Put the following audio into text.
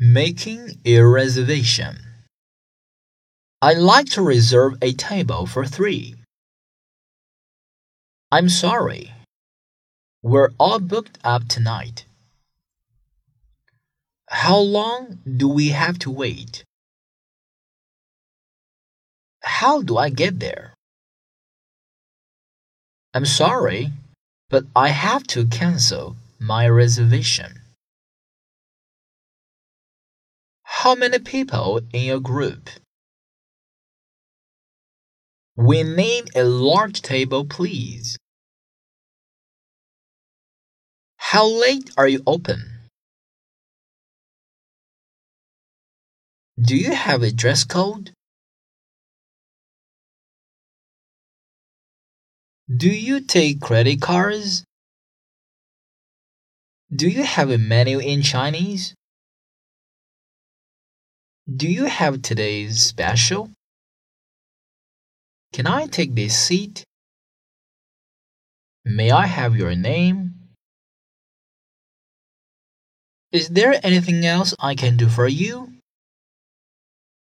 Making a reservation. I'd like to reserve a table for three. I'm sorry. We're all booked up tonight. How long do we have to wait? How do I get there? I'm sorry, but I have to cancel my reservation. How many people in your group? We need a large table, please. How late are you open? Do you have a dress code? Do you take credit cards? Do you have a menu in Chinese? Do you have today's special? Can I take this seat? May I have your name? Is there anything else I can do for you?